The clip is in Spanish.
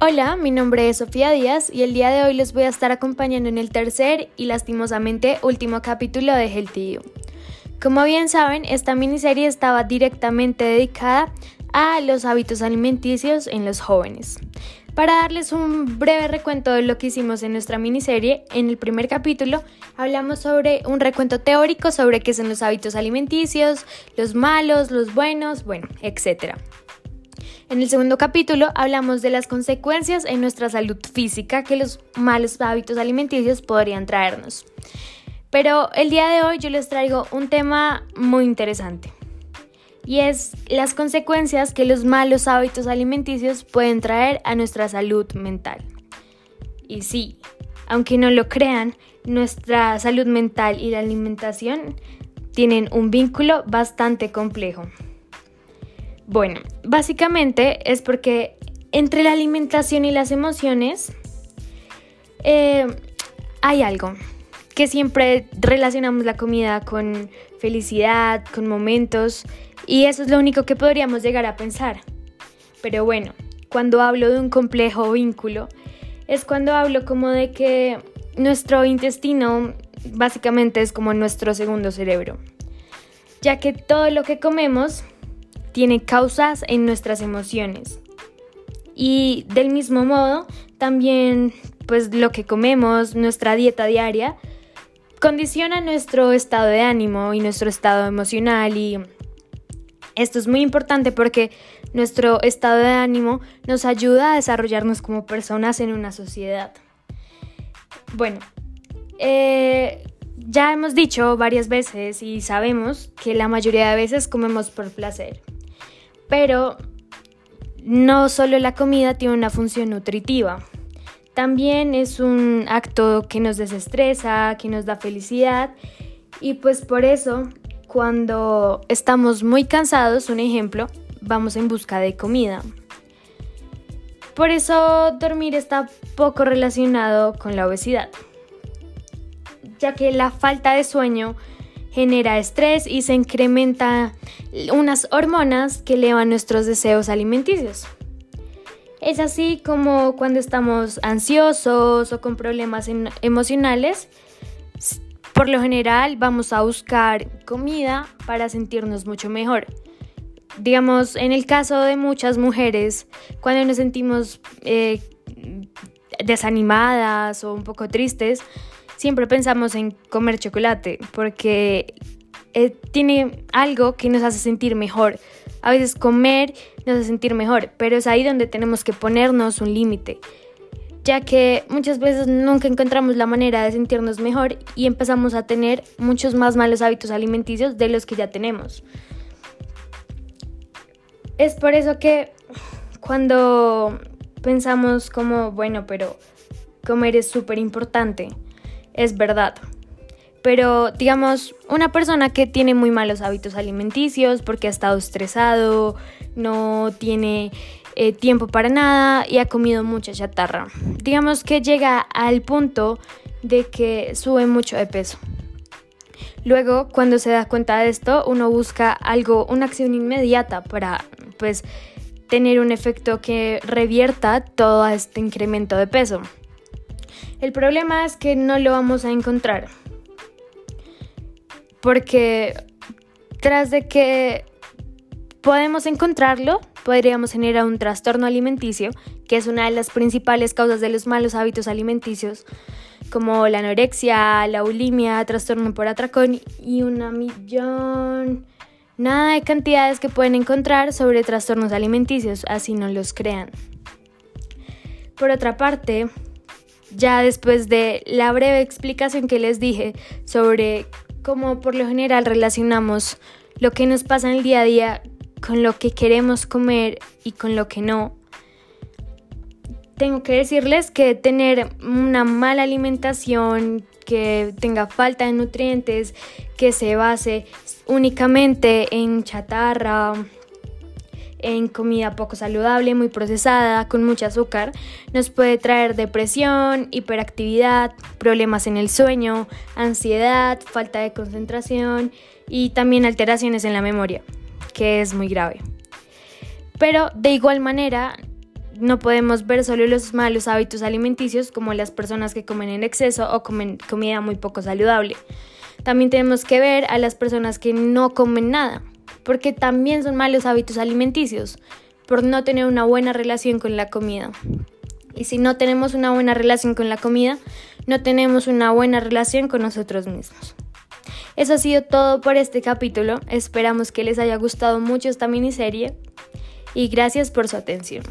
Hola, mi nombre es Sofía Díaz y el día de hoy les voy a estar acompañando en el tercer y lastimosamente último capítulo de Healthy You. Como bien saben, esta miniserie estaba directamente dedicada a los hábitos alimenticios en los jóvenes. Para darles un breve recuento de lo que hicimos en nuestra miniserie, en el primer capítulo hablamos sobre un recuento teórico sobre qué son los hábitos alimenticios, los malos, los buenos, bueno, etc. En el segundo capítulo hablamos de las consecuencias en nuestra salud física que los malos hábitos alimenticios podrían traernos. Pero el día de hoy yo les traigo un tema muy interesante y es las consecuencias que los malos hábitos alimenticios pueden traer a nuestra salud mental. Y sí, aunque no lo crean, nuestra salud mental y la alimentación tienen un vínculo bastante complejo. Bueno, básicamente es porque entre la alimentación y las emociones eh, hay algo que siempre relacionamos la comida con felicidad, con momentos y eso es lo único que podríamos llegar a pensar. Pero bueno, cuando hablo de un complejo vínculo, es cuando hablo como de que nuestro intestino básicamente es como nuestro segundo cerebro, ya que todo lo que comemos tiene causas en nuestras emociones. Y del mismo modo, también pues lo que comemos, nuestra dieta diaria, condiciona nuestro estado de ánimo y nuestro estado emocional y esto es muy importante porque nuestro estado de ánimo nos ayuda a desarrollarnos como personas en una sociedad. Bueno, eh, ya hemos dicho varias veces y sabemos que la mayoría de veces comemos por placer, pero no solo la comida tiene una función nutritiva, también es un acto que nos desestresa, que nos da felicidad y pues por eso cuando estamos muy cansados, un ejemplo, vamos en busca de comida. Por eso dormir está poco relacionado con la obesidad, ya que la falta de sueño genera estrés y se incrementa unas hormonas que elevan nuestros deseos alimenticios. Es así como cuando estamos ansiosos o con problemas emocionales, por lo general vamos a buscar comida para sentirnos mucho mejor. Digamos, en el caso de muchas mujeres, cuando nos sentimos eh, desanimadas o un poco tristes, siempre pensamos en comer chocolate porque eh, tiene algo que nos hace sentir mejor. A veces comer nos hace sentir mejor, pero es ahí donde tenemos que ponernos un límite ya que muchas veces nunca encontramos la manera de sentirnos mejor y empezamos a tener muchos más malos hábitos alimenticios de los que ya tenemos. Es por eso que cuando pensamos como, bueno, pero comer es súper importante, es verdad. Pero digamos, una persona que tiene muy malos hábitos alimenticios porque ha estado estresado, no tiene eh, tiempo para nada y ha comido mucha chatarra. Digamos que llega al punto de que sube mucho de peso. Luego, cuando se da cuenta de esto, uno busca algo, una acción inmediata para pues tener un efecto que revierta todo este incremento de peso. El problema es que no lo vamos a encontrar. Porque tras de que podemos encontrarlo, podríamos generar un trastorno alimenticio, que es una de las principales causas de los malos hábitos alimenticios, como la anorexia, la bulimia, trastorno por atracón y una millón, nada de cantidades que pueden encontrar sobre trastornos alimenticios, así no los crean. Por otra parte, ya después de la breve explicación que les dije sobre cómo por lo general relacionamos lo que nos pasa en el día a día con lo que queremos comer y con lo que no. Tengo que decirles que tener una mala alimentación, que tenga falta de nutrientes, que se base únicamente en chatarra, en comida poco saludable, muy procesada, con mucho azúcar, nos puede traer depresión, hiperactividad, problemas en el sueño, ansiedad, falta de concentración y también alteraciones en la memoria que es muy grave. Pero de igual manera, no podemos ver solo los malos hábitos alimenticios como las personas que comen en exceso o comen comida muy poco saludable. También tenemos que ver a las personas que no comen nada, porque también son malos hábitos alimenticios, por no tener una buena relación con la comida. Y si no tenemos una buena relación con la comida, no tenemos una buena relación con nosotros mismos. Eso ha sido todo por este capítulo. Esperamos que les haya gustado mucho esta miniserie y gracias por su atención.